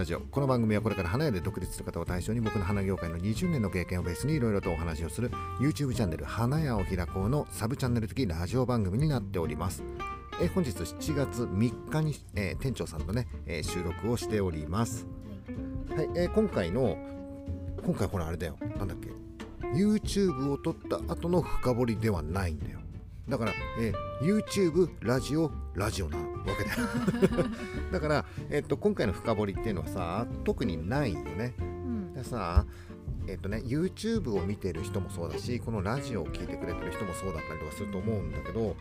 ラジオ。この番組はこれから花屋で独立する方を対象に僕の花業界の20年の経験をベースにいろいろとお話をする YouTube チャンネル花屋を開こうのサブチャンネル的ラジオ番組になっております。え本日7月3日に、えー、店長さんとね、えー、収録をしております。はい、えー、今回の今回これあれだよ。なんだっけ。YouTube を撮った後の深掘りではないんだよ。だから、えー、YouTube ラジオラジオなわけだよ。だから、えー、っと今回の深掘りっていうのはさ特にないよね、うん、でさえっ、とね YouTube を見てる人もそうだしこのラジオを聴いてくれてる人もそうだったりとかすると思うんだけど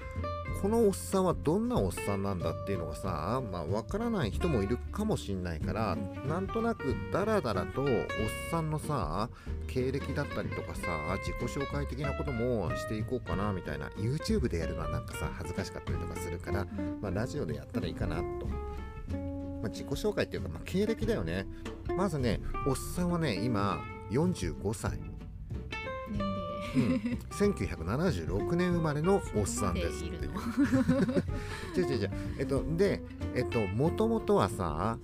このおっさんはどんなおっさんなんだっていうのがさまあ分からない人もいるかもしんないからなんとなくダラダラとおっさんのさ経歴だったりとかさ自己紹介的なこともしていこうかなみたいな YouTube でやるのはなんかさ恥ずかしかったりとかするからまあラジオでやったらいいかなと。まあ、自己紹介っていうか、まあ、経歴だよね。まずね、おっさんはね、今、45歳。うん、1976年生まれのおっさんですっていう。違う違う違う。えっと、で、えっと、もともとはさ、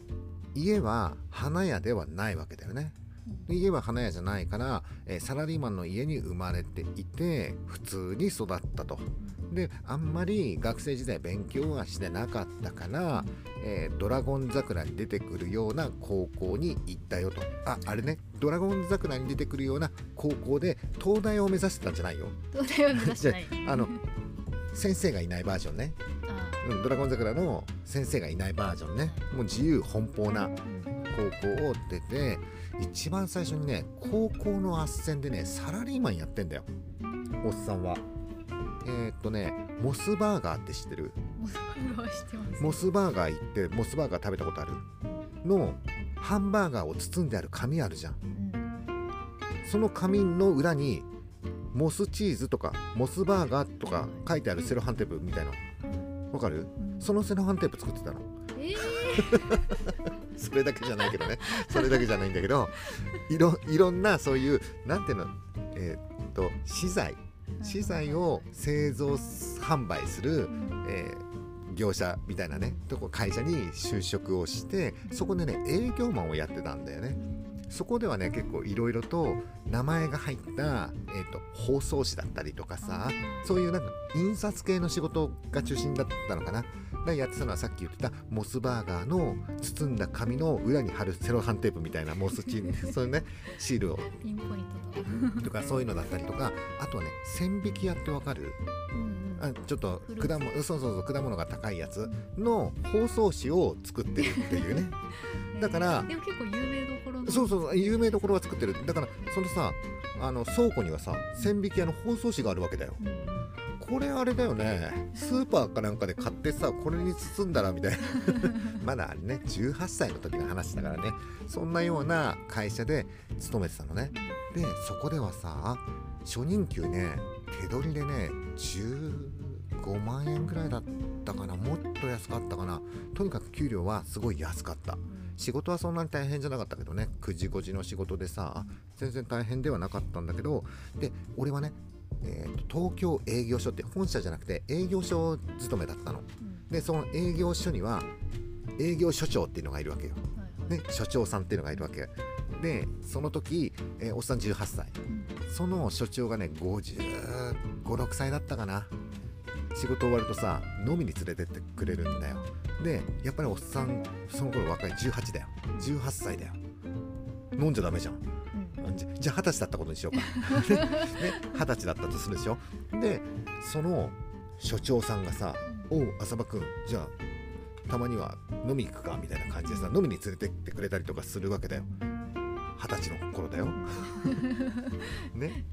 家は花屋ではないわけだよね。家は花屋じゃないから、えー、サラリーマンの家に生まれていて普通に育ったと。であんまり学生時代勉強はしてなかったから、えー、ドラゴン桜に出てくるような高校に行ったよと。ああれね。ドラゴン桜に出てくるような高校で東大を目指してたんじゃないよ。東大を目指してない。あの先生がいないバージョンね。うん、ドラゴン桜の先生がいないバージョンね。もう自由奔放な高校を出て一番最初にね高校の斡旋でねサラリーマンやってんだよ。おっさんはえー、っとねモスバーガーって知ってる？モスバーガー知ってます。モスバーガー行ってモスバーガー食べたことある？のハンバーガーを包んである紙あるじゃん、うん、その紙の裏にモスチーズとかモスバーガーとか書いてあるセロハンテープみたいな。わかる、うん、そのセロハンテープ作ってたの。えー、それだけじゃないけどね。それだけじゃないんだけどいろいろんなそういうなんていうの？えー、っと資材資材を製造販売する、えー、業者みたいなねとこ会社に就職をしてそこでね営業マンをやってたんだよね。そこではね結構いろいろと名前が入った、えーと、包装紙だったりとかさそういうなんか印刷系の仕事が中心だったのかなでやってたのはさっき言ってたモスバーガーの包んだ紙の裏に貼るセロハンテープみたいなモスチー そういうねシールを。ピンポイントとか。そういうのだったりとかあとはね線引き屋ってわかる、うんうん、あちょっと果物そうそうそう果物が高いやつの包装紙を作ってるっていうね。だからでも結構有名どころそうそう有名どころは作ってる。だからそのさあの倉庫にはさ線引き屋の包装紙があるわけだよ、うんこれあれだよね。スーパーかなんかで買ってさこれに包んだらみたいな。まだね18歳の時の話だからね。そんなような会社で勤めてたのね。でそこではさ初任給ね手取りでね15万円ぐらいだったかな。もっと安かったかな。とにかく給料はすごい安かった。仕事はそんなに大変じゃなかったけどね。9時5時の仕事でさ全然大変ではなかったんだけど。で俺はねえーと、東京営業所って本社じゃなくて営業所勤めだったの、うん、でその営業所には営業所長っていうのがいるわけよ、はいはい、所長さんっていうのがいるわけ。でその時、えー、おっさん18歳、うん、その所長がね556歳だったかな。仕事終わるとさ飲みに連れてってくれるんだよ。でやっぱりおっさんその頃若い18だよ。18歳だよ。飲んじゃダメじゃんじじゃあ二十歳だったことにしようか。二十歳だったとするでしょ。でその所長さんがさ「おう浅場君じゃあたまには飲み行くか」みたいな感じでさ飲みに連れてってくれたりとかするわけだよ。二十歳の頃だよ。ね。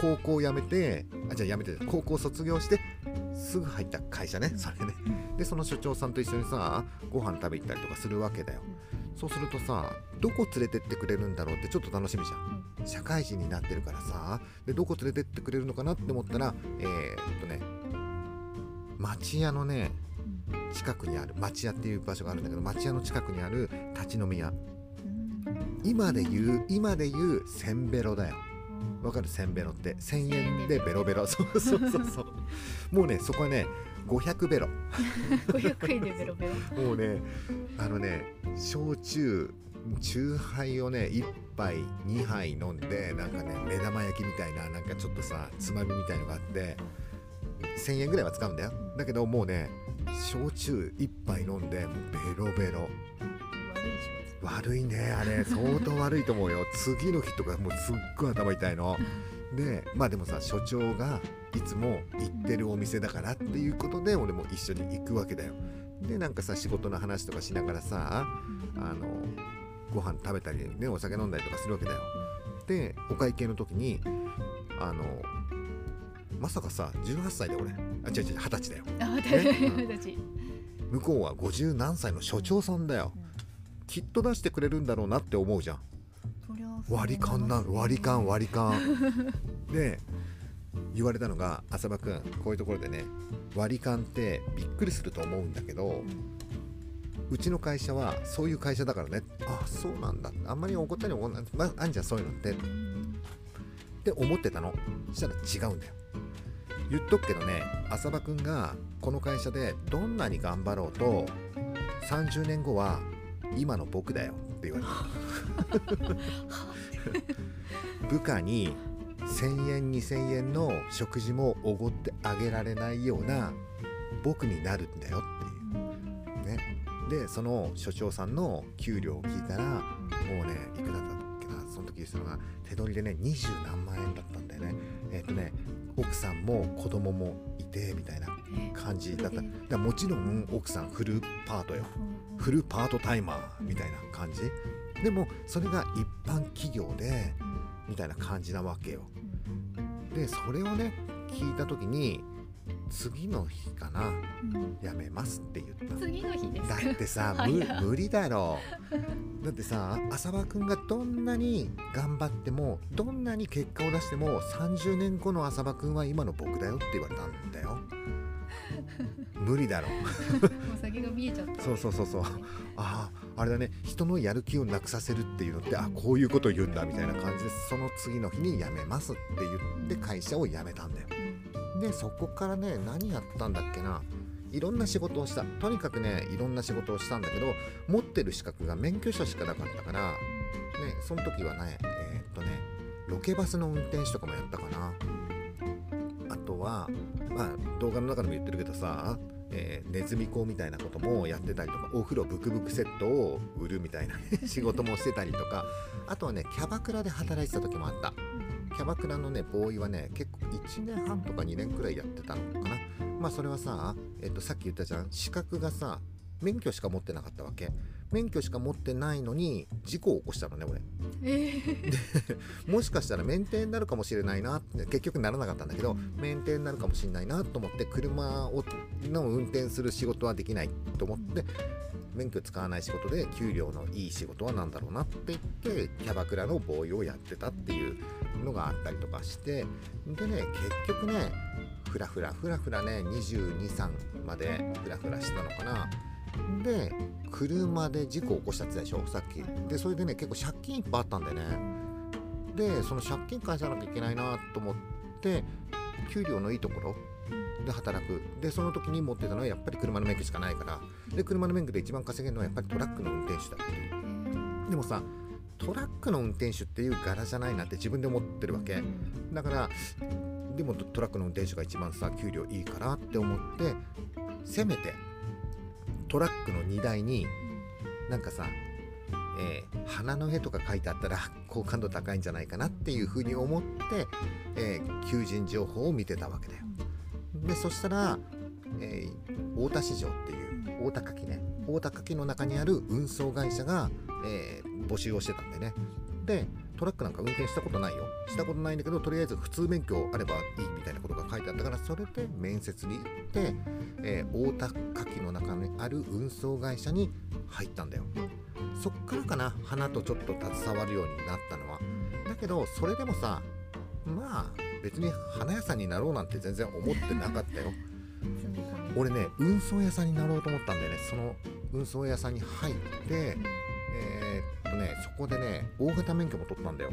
高校辞めてあじゃあ辞めて高校卒業してすぐ入った会社ねそれね。でその所長さんと一緒にさご飯食べ行ったりとかするわけだよそうするとさどこ連れてってくれるんだろうってちょっと楽しみじゃん。社会人になってるからさでどこ連れてってくれるのかなって思ったらえー、っとね町屋のね近くにある町屋っていう場所があるんだけど町屋の近くにある立ち飲み屋。今で言う今で言うせんべろだよ。わかる？せんべろって。1000円でベロベロ。そうそうそうそうもうねそこはね500ベロ。500円でベロベロ。もうねあのね焼酎チューハイをね1杯2杯飲んでなんかね目玉焼きみたいななんかちょっとさつまみみたいのがあって1000円ぐらいは使うんだよ。だけどもうね焼酎1杯飲んでベロベロ。悪い仕悪いねあれ。相当悪いと思うよ。次の日とかもうすっごい頭痛いのでまあでもさ所長がいつも行ってるお店だからっていうことで俺も一緒に行くわけだよ。でなんかさ仕事の話とかしながらさ事あのご飯食べたりねお酒飲んだりとかするわけだよ。でお会計の時にあのまさかさ18歳で俺。あ違う違う20歳だよ。ね。私向こうは50何歳の所長さんだよ。きっと出してくれるんだろうなって思うじゃん割り勘な割り勘割り勘。で言われたのが浅場君こういうところでね割り勘ってびっくりすると思うんだけどうちの会社はそういう会社だからね。あそうなんだ。あんまり怒ったり怒んない、まあ、あんじゃんそういうのって。って思ってたの。そしたら違うんだよ。言っとくけどね浅場君がこの会社でどんなに頑張ろうと30年後は今の僕だよって言われた。部下に1000円2000円の食事もおごってあげられないような僕になるんだよっていう。ね。でその所長さんの給料を聞いたらもうねいくらだったっけな。その時言ったのが手取りでね二十何万円だったんだよね。えっ、とね奥さんも子供もいてみたいな。感じ。だっただもちろん奥さんフルパートよ。フルパートタイマーみたいな感じ。でもそれが一般企業でみたいな感じなわけよ。でそれをね聞いた時に次の日かなやめますって言った次の日ですだかってさ 早無無理だろ。だってさ浅場君がどんなに頑張ってもどんなに結果を出しても30年後の浅場君は今の僕だよって言われたんだよ無理だろ。お酒が見えちゃった。そうそうそうそう。あああれだね。人のやる気をなくさせるっていうのってあこういうことを言うんだみたいな感じでその次の日に辞めますって言って会社を辞めたんだよ。でそこからね何やったんだっけな。いろんな仕事をした。とにかくねいろんな仕事をしたんだけど持ってる資格が免許証しかなかったからねその時はねえーっとねロケバスの運転手とかもやったかな。あとはまあ動画の中でも言ってるけどさえーネズミ講みたいなこともやってたりとかお風呂ブクブクセットを売るみたいな 仕事もしてたりとかあとはねキャバクラで働いてた時もあった。キャバクラのねボーイはね結構1年半とか2年くらいやってたのかな。まあそれはさ、えっとさっき言ったじゃん。資格がさ免許しか持ってなかったわけ。免許しか持ってないのに事故を起こしたのね俺。えー。もしかしたら免停になるかもしれないなって結局ならなかったんだけど免停になるかもしれないなと思って車をの運転する仕事はできないと思って免許使わない仕事で給料のいい仕事は何だろうなって言ってキャバクラのボーイをやってたっていうのがあったりとかしてでね結局ねふらふらふらふらね223までふらふらしたのかなで車で事故を起こしたって言ったでしょさっき。でそれでね結構借金いっぱいあったんだよね。でその借金返さなきゃいけないなと思って給料のいいところで働く。でその時に持ってたのはやっぱり車の免許しかないから。で車の免許で一番稼げるのはやっぱりトラックの運転手だっていう。でもさトラックの運転手っていう柄じゃないなって自分で思ってるわけ。だからでもトラックの運転手が一番さ給料いいからって思ってせめてトラックの荷台になんかさ、えー花の絵とか書いてあったら好感度高いんじゃないかなっていうふうに思って、えー求人情報を見てたわけだよ。でそしたら、えー大田市場っていう大田柿ね大田柿の中にある運送会社が、えー募集をしてたんでねでトラックなんか運転したことないよ。したことないんだけどとりあえず普通免許あればいいみたいなことが書いてあったからそれで面接に行って、えー大田柿の中にある運送会社に入ったんだよ。そっからかな花とちょっと携わるようになったのは。だけどそれでもさまあ別に花屋さんになろうなんて全然思ってなかったよ。俺ね運送屋さんになろうと思ったんだよね。その運送屋さんに入ってえーっとねそこでね大型免許も取ったんだよ。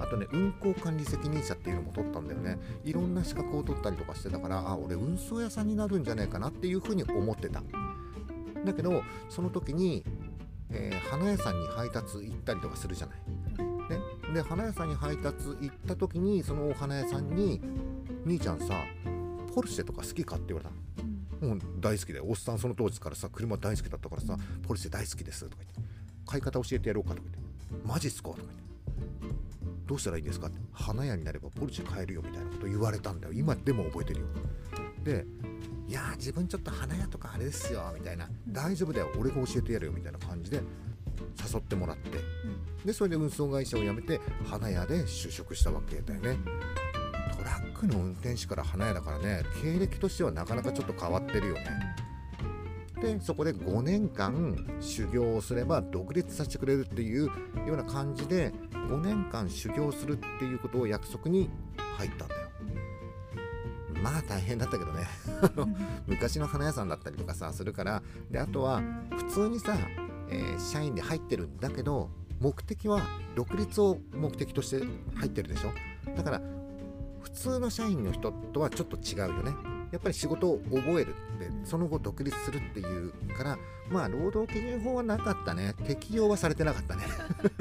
あとね運行管理責任者っていうのも取ったんだよね。いろんな資格を取ったりとかしてたからあ俺運送屋さんになるんじゃないかなっていうふうに思ってた。だけどその時にえー花屋さんに配達行ったりとかするじゃない。ね、で花屋さんに配達行った時にそのお花屋さんに「兄ちゃんさポルシェとか好きか?」って言われたの。もう大好きでおっさんその当時からさ車大好きだったからさ「ポルシェ大好きです」とか言って「買い方教えてやろうか」とか言って「マジっすか?」とか言って「どうしたらいいんですか?」って「花屋になればポルシェ買えるよ」みたいなこと言われたんだよ。今でも覚えてるよ。で「いやー自分ちょっと花屋とかあれですよ」みたいな「大丈夫だよ。俺が教えてやるよ」みたいな感じで誘ってもらって。でそれで運送会社を辞めて花屋で就職したわけだよね。トラックの運転手から花屋だからね経歴としてはなかなかちょっと変わってるよねでそこで5年間修行をすれば独立させてくれるっていうような感じで5年間修行するっていうことを約束に入ったんだよ。まあ大変だったけどね。昔の花屋さんだったりとかさするから。であとは普通にさ、えー社員で入ってるんだけど目的は独立を目的として入ってるでしょ。だから普通の社員の人とはちょっと違うよねやっぱり仕事を覚えるってその後独立するっていうからまあ労働基準法はなかったね。適用はされてなかったね。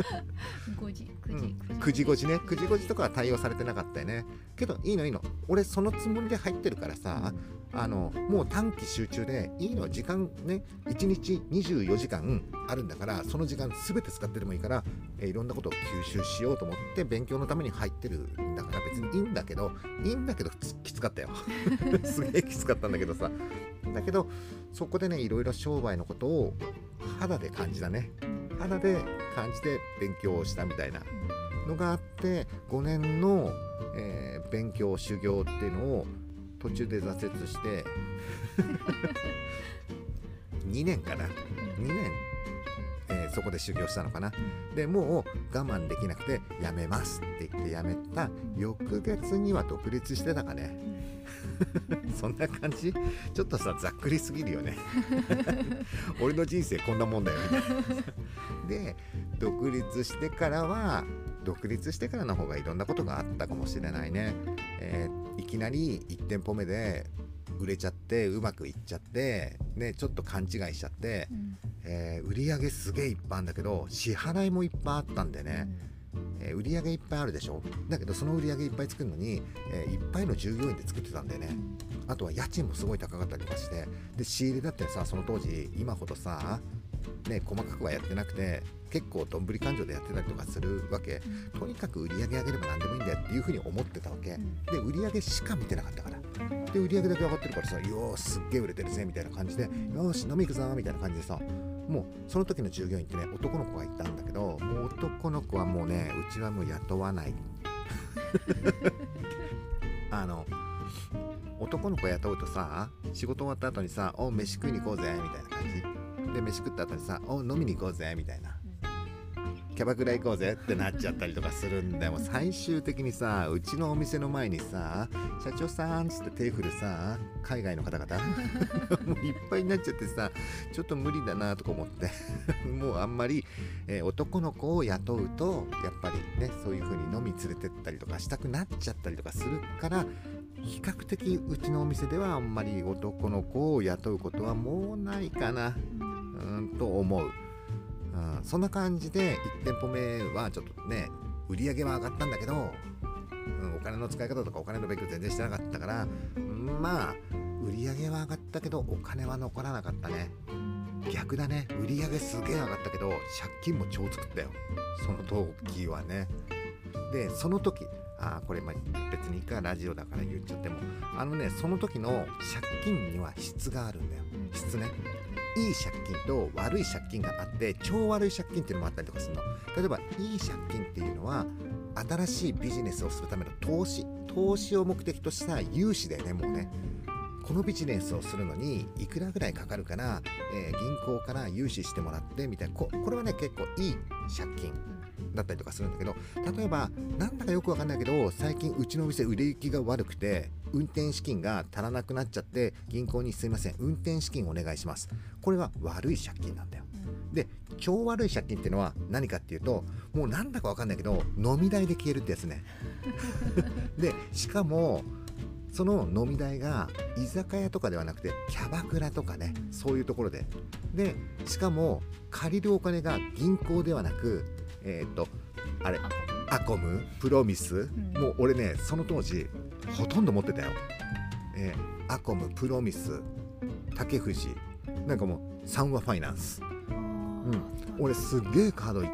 5時9時うん、9時。5時ね。9時5時とかは対応されてなかったよね。けどいいのいいの。俺そのつもりで入ってるからさあのもう短期集中でいいの時間ね1日24時間あるんだからその時間全て使ってでもいいから、えいろんなことを吸収しようと思って勉強のために入ってるんだから別にいいんだけどいいんだけどきつかったよ。すげえきつかったんだけどさ。だけどそこでねいろいろ商売のことを肌で感じたね。肌で感じて勉強をしたみたいなのがあって5年の、えー勉強修行っていうのを途中で挫折して2年かな。2年、えーそこで修行したのかな。でもう我慢できなくてやめますって言ってやめた。翌月には独立してたかね。そんな感じ。ちょっとさざっくりすぎるよね。俺の人生こんなもんだよみたいな。で独立してからは独立してからの方がいろんなことがあったかもしれないね、えーいきなり1店舗目で売れちゃってうまくいっちゃってねちょっと勘違いしちゃって、えー売り上げすげえいっぱいあるんだけど支払いもいっぱいあったんでね、えー売り上げいっぱいあるでしょ？だけどその売り上げいっぱい作るのに、えーいっぱいの従業員で作ってたんだよね、あとは家賃もすごい高かったりとかしてで仕入れだってさその当時今ほどさね細かくはやってなくて結構どんぶり勘定でやってたりとかするわけ。とにかく売り上げ上げれば何でもいいんだよっていうふうに思ってたわけ。で売り上げしか見てなかったから。で売り上げだけ上がってるからさよーすっげえ売れてるぜみたいな感じでよーし飲み行くぞみたいな感じでさもうその時の従業員ってね男の子がいたんだけどもう男の子はもうねうちはもう雇わない。あの男の子雇うとさ仕事終わった後にさ「お飯食いに行こうぜ」みたいな感じで飯食った後にさ「お飲みに行こうぜ」みたいな。キャバクラ行こうぜってなっちゃったりとかするんだよもう最終的にさうちのお店の前にさ「社長さん」っつって手振るさ海外の方々。もういっぱいになっちゃってさちょっと無理だなとか思って。もうあんまり、えー男の子を雇うとやっぱりねそういう風に飲み連れてったりとかしたくなっちゃったりとかするから比較的うちのお店ではあんまり男の子を雇うことはもうないかなうんと思う、うん、そんな感じで1店舗目はちょっとね売り上げは上がったんだけど、うん、お金の使い方とかお金の勉強全然してなかったからまあ売り上げは上がったけどお金は残らなかったね。逆だね。売り上げすげえ上がったけど借金も超作ったよ。その時はね。でその時あーこれま別にいいかラジオだから言っちゃっても。あのねその時の借金には質があるんだよ。質ね。いい借金と悪い借金があって超悪い借金っていうのもあったりとかするの。例えばいい借金っていうのは新しいビジネスをするための投資投資を目的とした融資だよねもうね。このビジネスをするのにいくらぐらいかかるから、えー銀行から融資してもらってみたいな。ここれはね結構いい借金。だったりとかするんだけど例えばなんだかよくわかんないけど最近うちのお店売れ行きが悪くて運転資金が足らなくなっちゃって銀行にすいません。運転資金お願いします。これは悪い借金なんだよ。で超悪い借金っていうのは何かっていうともうなんだかわかんないけど飲み代で消えるってやつね。でしかもその飲み代が居酒屋とかではなくてキャバクラとかねそういうところで。でしかも借りるお金が銀行ではなくえっ、とあれあアコム？プロミス、ん。もう俺ねその当時ほとんど持ってたよ、えーアコムプロミス竹藤。なんかもう三和ファイナンス。うん。俺すっげえカードい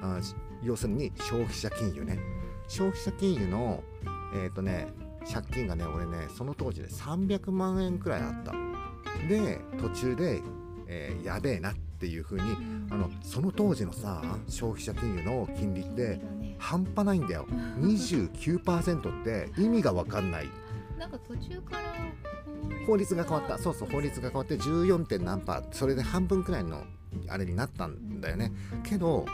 あし要するに消費者金融ね。消費者金融のえっ、とね借金がね俺ねその当時で300万円くらいあった。で途中で、えーやべえなっていう風にあのその当時のさ消費者金融の金利って半端ないんだよ。29%って意味が分かんない。なんか途中から法律が変わった。そうそう法律が変わって 14. 点何パー。それで半分くらいのあれになったんだよね。けど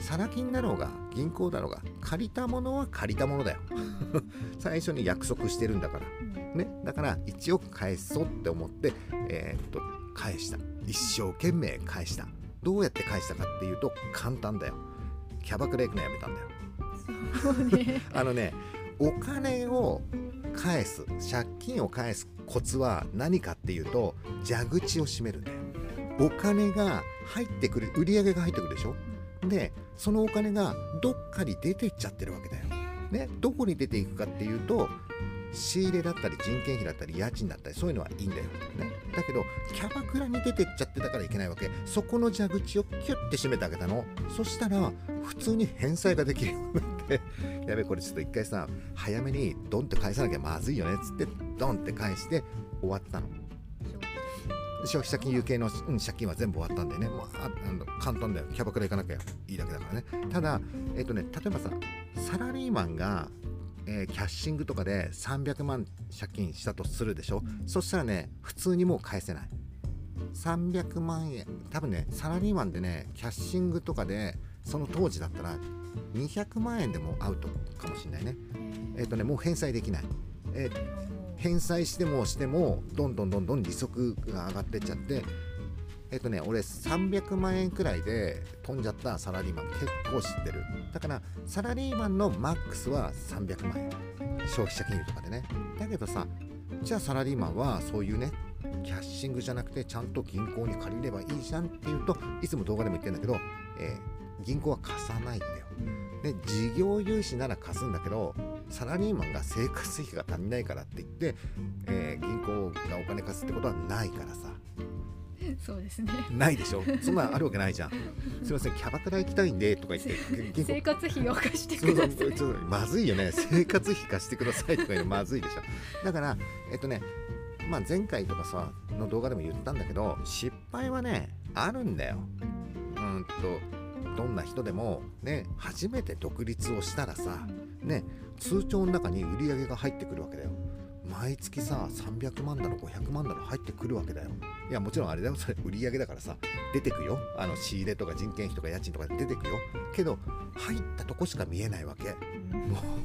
サラ金だろうが銀行だろうが借りたものは借りたものだよ。最初に約束してるんだから。うん。ね。だから1億返そうって思ってえーっと返した一生懸命返した。どうやって返したかっていうと簡単だよ。キャバクラ行くのやめたんだよ。あのねお金を返す借金を返すコツは何かっていうと蛇口を閉めるんだよ。お金が入ってくる売り上げが入ってくるでしょ？でそのお金がどっかに出てっちゃってるわけだよ、ね、どこに出ていくかっていうと仕入れだったり人件費だったり家賃だったりそういうのはいいんだよ、ね、だけどキャバクラに出てっちゃってたからいけないわけ。そこの蛇口をキュッて閉めてあげたの。そしたら普通に返済ができるようになって。やべこれちょっと一回さ早めにドンって返さなきゃまずいよねっつってドンって返して終わったの。消費者金融系の、うん、借金は全部終わったんでね、もうああの簡単だよ。キャバクラ行かなきゃいいだけだからね。ただえっ、とね例えばさサラリーマンが、えーキャッシングとかで300万借金したとするでしょ？そしたらね普通にもう返せない。300万円多分ねサラリーマンでねキャッシングとかでその当時だったら200万円でもアウトかもしれないね。えっ、とねもう返済できない、えー返済してもしてもどんどんどんどん利息が上がってっちゃってえっとね俺300万円くらいで飛んじゃったサラリーマン結構知ってる。だからサラリーマンのマックスは300万円。消費者金融とかでね。だけどさじゃあサラリーマンはそういうねキャッシングじゃなくてちゃんと銀行に借りればいいじゃんっていうといつも動画でも言ってるんだけど、えー銀行は貸さないんだよ。で事業融資なら貸すんだけどサラリーマンが生活費が足りないからって言って、えー銀行がお金貸すってことはないからさ。そうですね。ないでしょ？そんなんあるわけないじゃん。すいませんキャバクラ行きたいんでとか言って 生活費を貸してそうそうくださいちょっとまずいよね。生活費貸してくださいとか言うのまずいでしょ。だからえっとねまあ前回とかさの動画でも言ったんだけど失敗はねあるんだよ。うんとどんな人でもね初めて独立をしたらさね通帳の中に売り上げが入ってくるわけだよ。毎月さ300万だの500万だの入ってくるわけだよいやもちろんあれだよ。それ売り上げだからさ。出てくよ。あの仕入れとか人件費とか家賃とか出てくよ。けど入ったとこしか見えないわけ。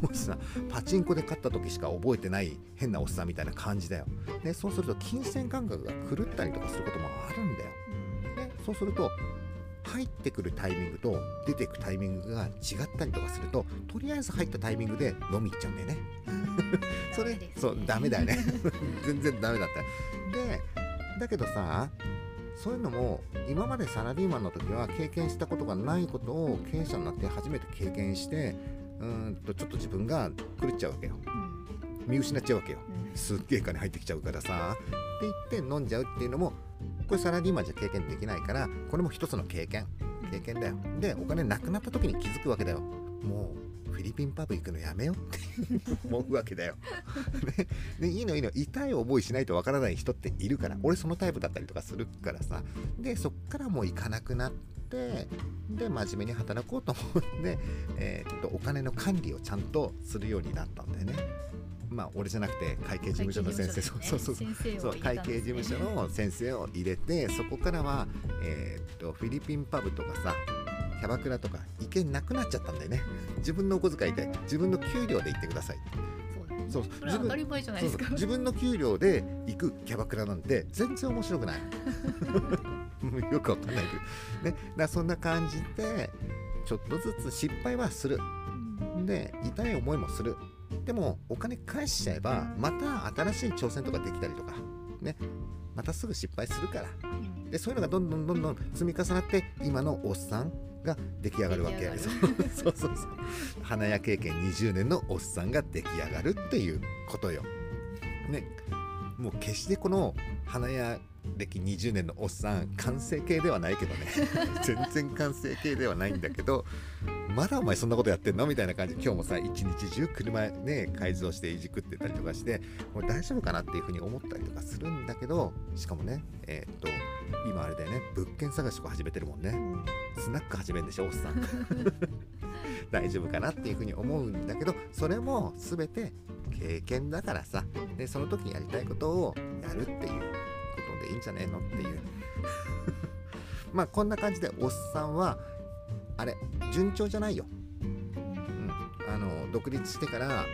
もうさパチンコで勝った時しか覚えてない変なおっさんみたいな感じだよ、ね、そうすると金銭感覚が狂ったりとかすることもあるんだよ、ね、そうすると入ってくるタイミングと出てくタイミングが違ったりとかするととりあえず入ったタイミングで飲み行っちゃうんだよね。それ、そうダメだよね。全然ダメだったでだけどさそういうのも今までサラリーマンの時は経験したことがないことを経営者になって初めて経験してうーんとちょっと自分が狂っちゃうわけよ。見失っちゃうわけよ。すっげえ金入ってきちゃうからさ。って言って飲んじゃうっていうのもこれサラリーマンじゃ経験できないからこれも一つの経験。経験だよ。でお金なくなった時に気づくわけだよ。もうフィリピンパブ行くのやめようって思うわけだよ、ね。でいいのいいの。痛い思いしないとわからない人っているから俺そのタイプだったりとかするからさ。でそっからもう行かなくなってで真面目に働こうと思って、えーっとお金の管理をちゃんとするようになったんだよね。まあ俺じゃなくて会計事務所の先生。そうそうそう。そう会計事務所の先生を入れてそこからは、えーっとフィリピンパブとかさキャバクラとか行けなくなっちゃったんだよね。自分のお小遣いで自分の給料で行ってください。そうそうそれは当たり前じゃないですか。そうそう。自分の給料で行くキャバクラなんて全然面白くない。よくわかんないけど。ね。だそんな感じでちょっとずつ失敗はする。で痛い思いもする。でもお金返しちゃえばまた新しい挑戦とかできたりとか。ね。またすぐ失敗するから。うん。でそういうのがどんどんどんどん積み重なって今のおっさんが出来上がるわけ そうそうそう。花屋経験20年のおっさんが出来上がるっていうことよ。ね。もう決してこの花屋歴20年のおっさん完成形ではないけどね。全然完成形ではないんだけどまだお前そんなことやってんの？みたいな感じ。今日もさ一日中車ね改造していじくってたりとかしてこれ大丈夫かなっていうふうに思ったりとかするんだけどしかもねえーっと今あれだよね物件探しとか始めてるもんね。うんスナック始めるんでしょおっさん。大丈夫かなっていうふうに思うんだけどそれも全て経験だからさ。でその時にやりたいことをやるっていうでいいんじゃねえのっていう。まあこんな感じでおっさんはあれ順調じゃないよ、うん、あの独立してから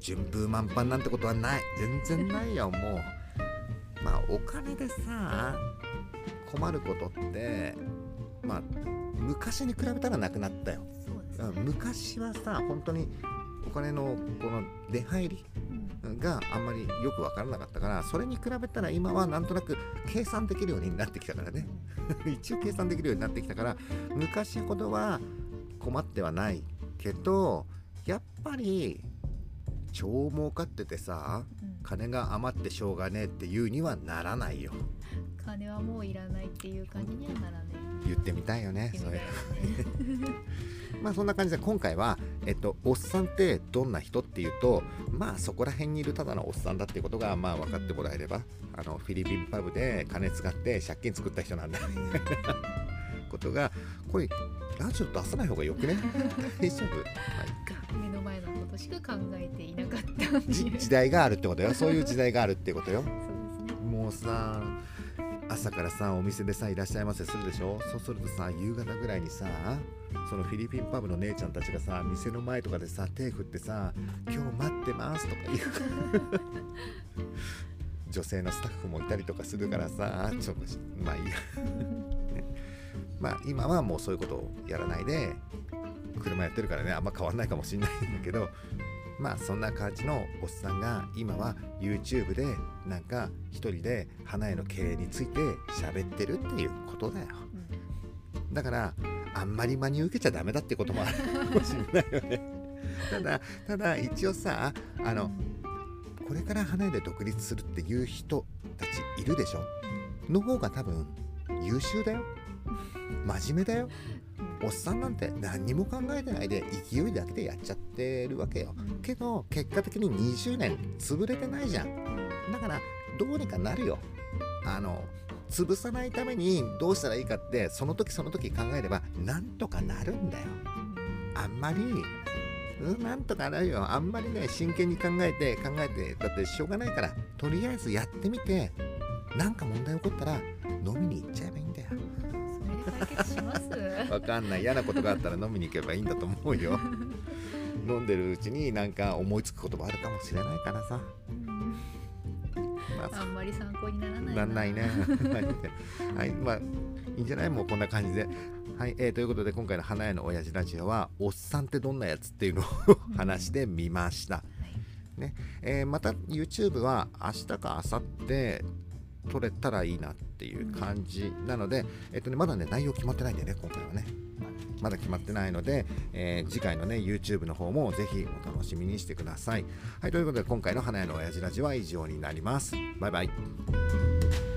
順風満帆。なんてことはない。全然ないよもう。まあお金でさ困ることってまあ昔に比べたらなくなったよ、ね。うん、昔はさ本当にお金のこの出入りうんがあんまりよく分からなかったからそれに比べたら今はなんとなく計算できるようになってきたからね。一応計算できるようになってきたから昔ほどは困ってはないけどやっぱり超儲かっててさうん。金が余ってしょうがねえっていうにはならないよ。金はもういらないっていう感じにはならない。言ってみたいよねそれ まあそんな感じで今回は、えっと、おっさんってどんな人っていうとまあそこら辺にいるただのおっさんだっていうことがまあ分かってもらえればあのフィリピンパブで金使って借金作った人なんだ。みたいなことがこれラジオ出さない方がよくね？大丈夫？まあい。いか目の前のことしか考えていなかった時代があるってことよ。そういう時代があるってことよ。そうですね。もうさ朝からさお店でさいらっしゃいませするでしょ？そうするとさ夕方ぐらいにさそのフィリピンパブの姉ちゃんたちがさ店の前とかでさ手振ってさ「今日待ってます」とか言う。女性のスタッフもいたりとかするからさちょっとまあいいや。まあ今はもうそういうことをやらないで車やってるからねあんま変わんないかもしれないんだけどまあそんな感じのおっさんが今は YouTube でなんか一人で花屋の経営について喋ってるっていうことだよ。だからあんまり真に受けちゃダメだってこともあるかもしれないよね。ただただ一応さあのこれから花屋で独立するっていう人たちいるでしょ？の方が多分優秀だよ。真面目だよおっさんなんて何にも考えてないで勢いだけでやっちゃってるわけよ。けど結果的に20年潰れてないじゃん。だからどうにかなるよ。あの潰さないためにどうしたらいいかってその時その時考えればなんとかなるんだよ。あんまりうんなんとかなるよ。あんまりね真剣に考えて考えてだってしょうがないからとりあえずやってみてなんか問題起こったら飲みに行っちゃえばいいんだよ。それで解決しわかんない。嫌なことがあったら飲みに行けばいいんだと思うよ。飲んでるうちになんか思いつくこともあるかもしれないからさ、まああんまり参考にならないな。んないね。はい、まあ、いいんじゃない？もうこんな感じで。はい、えーということで今回の花屋の親父ラジオはおっさんってどんなやつっていうのを 話してみました。はい。えーまた YouTube は明日か明後日撮れたらいいなっていう感じなので、えっとね、まだね内容決まってないんでね今回はねまだ決まってないので、えー次回のね YouTube の方もぜひお楽しみにしてください。はいということで今回の花屋の親父ラジオは以上になります。バイバイ。